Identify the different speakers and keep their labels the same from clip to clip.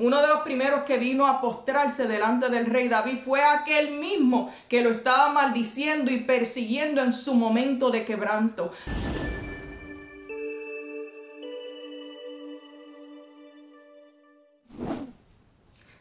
Speaker 1: Uno de los primeros que vino a postrarse delante del rey David fue aquel mismo que lo estaba maldiciendo y persiguiendo en su momento de quebranto.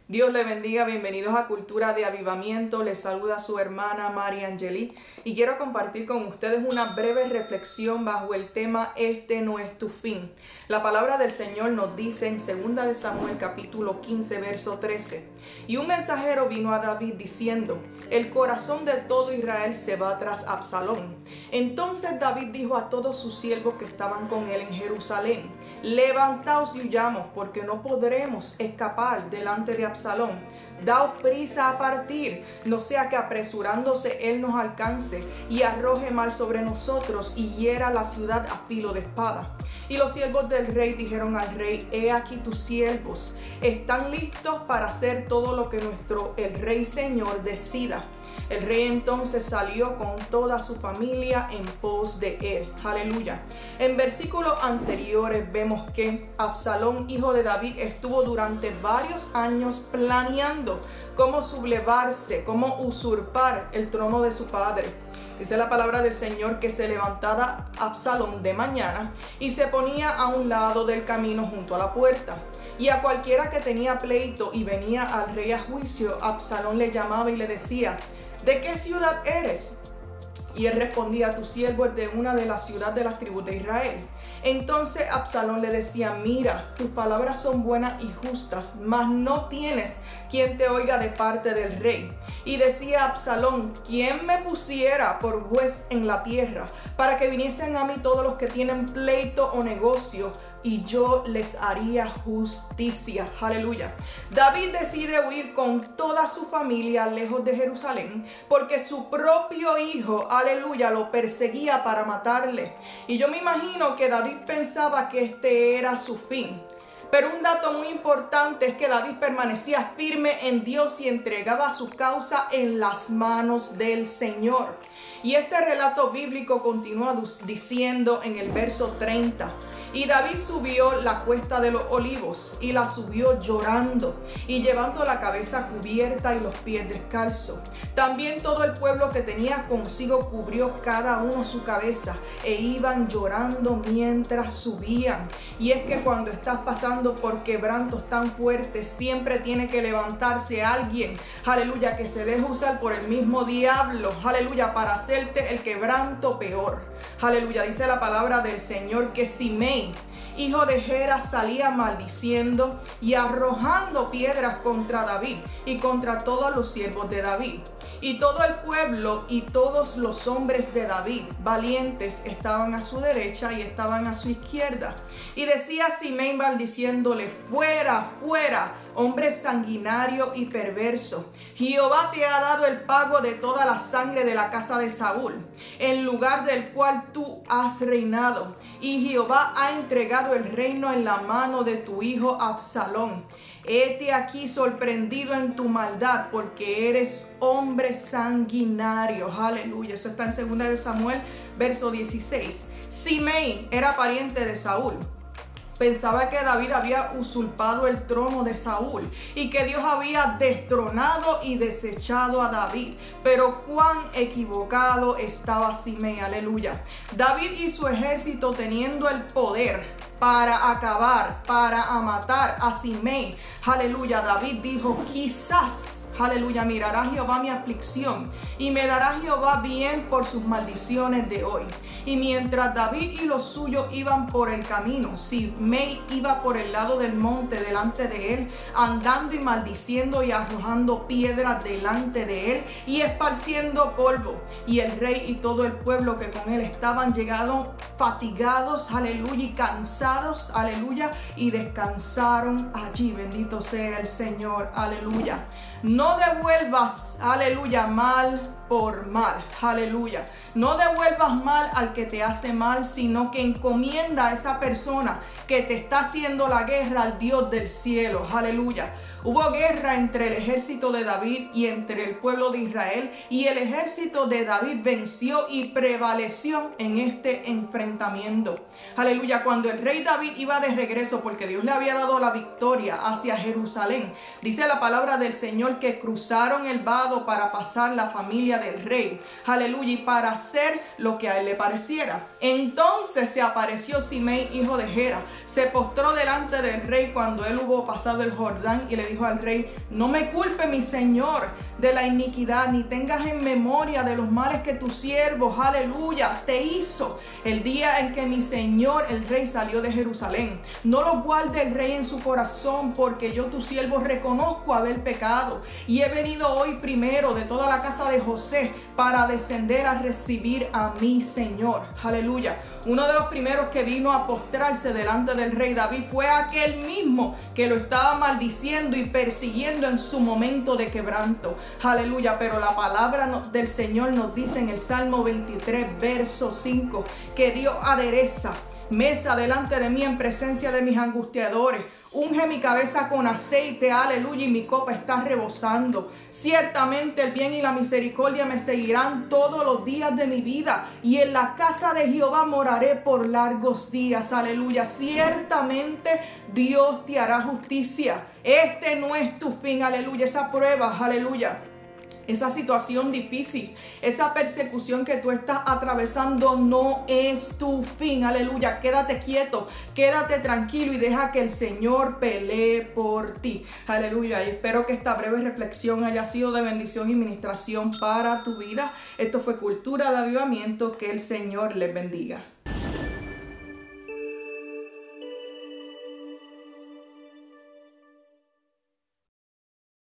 Speaker 1: Dios le bendiga, bienvenidos a Cultura de Avivamiento, les saluda su hermana María Angeli y quiero compartir con ustedes una breve reflexión bajo el tema Este no es tu fin. La palabra del Señor nos dice en 2 de Samuel capítulo 15 verso 13, y un mensajero vino a David diciendo, el corazón de todo Israel se va tras Absalón. Entonces David dijo a todos sus siervos que estaban con él en Jerusalén, levantaos y huyamos porque no podremos escapar delante de Absalón Absalón. Daos prisa a partir, no sea que apresurándose él nos alcance y arroje mal sobre nosotros y hiera la ciudad a filo de espada. Y los siervos del rey dijeron al rey, he aquí tus siervos, están listos para hacer todo lo que nuestro el rey señor decida. El rey entonces salió con toda su familia en pos de él. Aleluya. En versículos anteriores vemos que Absalón, hijo de David, estuvo durante varios años planeando cómo sublevarse, cómo usurpar el trono de su padre. Dice la palabra del Señor que se levantaba Absalón de mañana y se ponía a un lado del camino junto a la puerta. Y a cualquiera que tenía pleito y venía al rey a juicio, Absalón le llamaba y le decía, ¿de qué ciudad eres? Y él respondía, tu siervo es de una de las ciudades de las tribus de Israel. Entonces Absalón le decía, mira, tus palabras son buenas y justas, mas no tienes quien te oiga de parte del rey. Y decía Absalón, ¿quién me pusiera por juez en la tierra para que viniesen a mí todos los que tienen pleito o negocio y yo les haría justicia. Aleluya. David decide huir con toda su familia lejos de Jerusalén porque su propio hijo, aleluya, lo perseguía para matarle. Y yo me imagino que David pensaba que este era su fin. Pero un dato muy importante es que David permanecía firme en Dios y entregaba su causa en las manos del Señor. Y este relato bíblico continúa diciendo en el verso 30. Y David subió la cuesta de los olivos y la subió llorando y llevando la cabeza cubierta y los pies descalzos. También todo el pueblo que tenía consigo cubrió cada uno su cabeza e iban llorando mientras subían. Y es que cuando estás pasando por quebrantos tan fuertes, siempre tiene que levantarse alguien, aleluya, que se deje usar por el mismo diablo, aleluya, para hacerte el quebranto peor. Aleluya, dice la palabra del Señor que Simei, hijo de Gera, salía maldiciendo y arrojando piedras contra David y contra todos los siervos de David. Y todo el pueblo y todos los hombres de David, valientes, estaban a su derecha y estaban a su izquierda. Y decía Simei maldiciéndole, fuera, fuera, hombre sanguinario y perverso. Jehová te ha dado el pago de toda la sangre de la casa de Saúl, en lugar del cual tú has reinado. Y Jehová ha entregado el reino en la mano de tu hijo Absalón. Hete aquí sorprendido en tu maldad, porque eres hombre sanguinario. Aleluya. Eso está en 2 de Samuel, verso 16. Simei era pariente de Saúl pensaba que David había usurpado el trono de Saúl y que Dios había destronado y desechado a David. Pero cuán equivocado estaba Simei, aleluya. David y su ejército teniendo el poder para acabar, para matar a Simei, aleluya. David dijo, quizás Aleluya, mirará Jehová mi aflicción y me dará Jehová bien por sus maldiciones de hoy. Y mientras David y los suyos iban por el camino, Simei iba por el lado del monte delante de él, andando y maldiciendo y arrojando piedras delante de él y esparciendo polvo. Y el rey y todo el pueblo que con él estaban llegados fatigados, aleluya, y cansados, aleluya, y descansaron allí. Bendito sea el Señor, aleluya. No devuelvas, aleluya, mal por mal. Aleluya. No devuelvas mal al que te hace mal, sino que encomienda a esa persona que te está haciendo la guerra al Dios del cielo. Aleluya. Hubo guerra entre el ejército de David y entre el pueblo de Israel y el ejército de David venció y prevaleció en este enfrentamiento. Aleluya. Cuando el rey David iba de regreso porque Dios le había dado la victoria hacia Jerusalén, dice la palabra del Señor que cruzaron el vado para pasar la familia del rey. Aleluya. Y para hacer lo que a él le pareciera. Entonces se apareció Simei, hijo de Gera. Se postró delante del rey cuando él hubo pasado el Jordán y le dijo al rey, no me culpe mi señor de la iniquidad, ni tengas en memoria de los males que tu siervo, aleluya, te hizo el día en que mi señor el rey salió de Jerusalén. No lo guarde el rey en su corazón, porque yo tu siervo reconozco haber pecado y he venido hoy primero de toda la casa de Para descender a recibir a mi Señor. Aleluya. Uno de los primeros que vino a postrarse delante del rey David fue aquel mismo que lo estaba maldiciendo y persiguiendo en su momento de quebranto. Aleluya. Pero la palabra del Señor nos dice en el Salmo 23, verso 5, que Dios adereza mesa delante de mí en presencia de mis angustiadores. Unge mi cabeza con aceite, aleluya, y mi copa está rebosando. Ciertamente el bien y la misericordia me seguirán todos los días de mi vida, y en la casa de Jehová moraré por largos días, aleluya. Ciertamente Dios te hará justicia. Este no es tu fin, aleluya, esa prueba, aleluya esa situación difícil, esa persecución que tú estás atravesando no es tu fin. Aleluya. Quédate quieto, quédate tranquilo y deja que el Señor pelee por ti. Aleluya. Y espero que esta breve reflexión haya sido de bendición y ministración para tu vida. Esto fue Cultura de Avivamiento. Que el Señor les bendiga.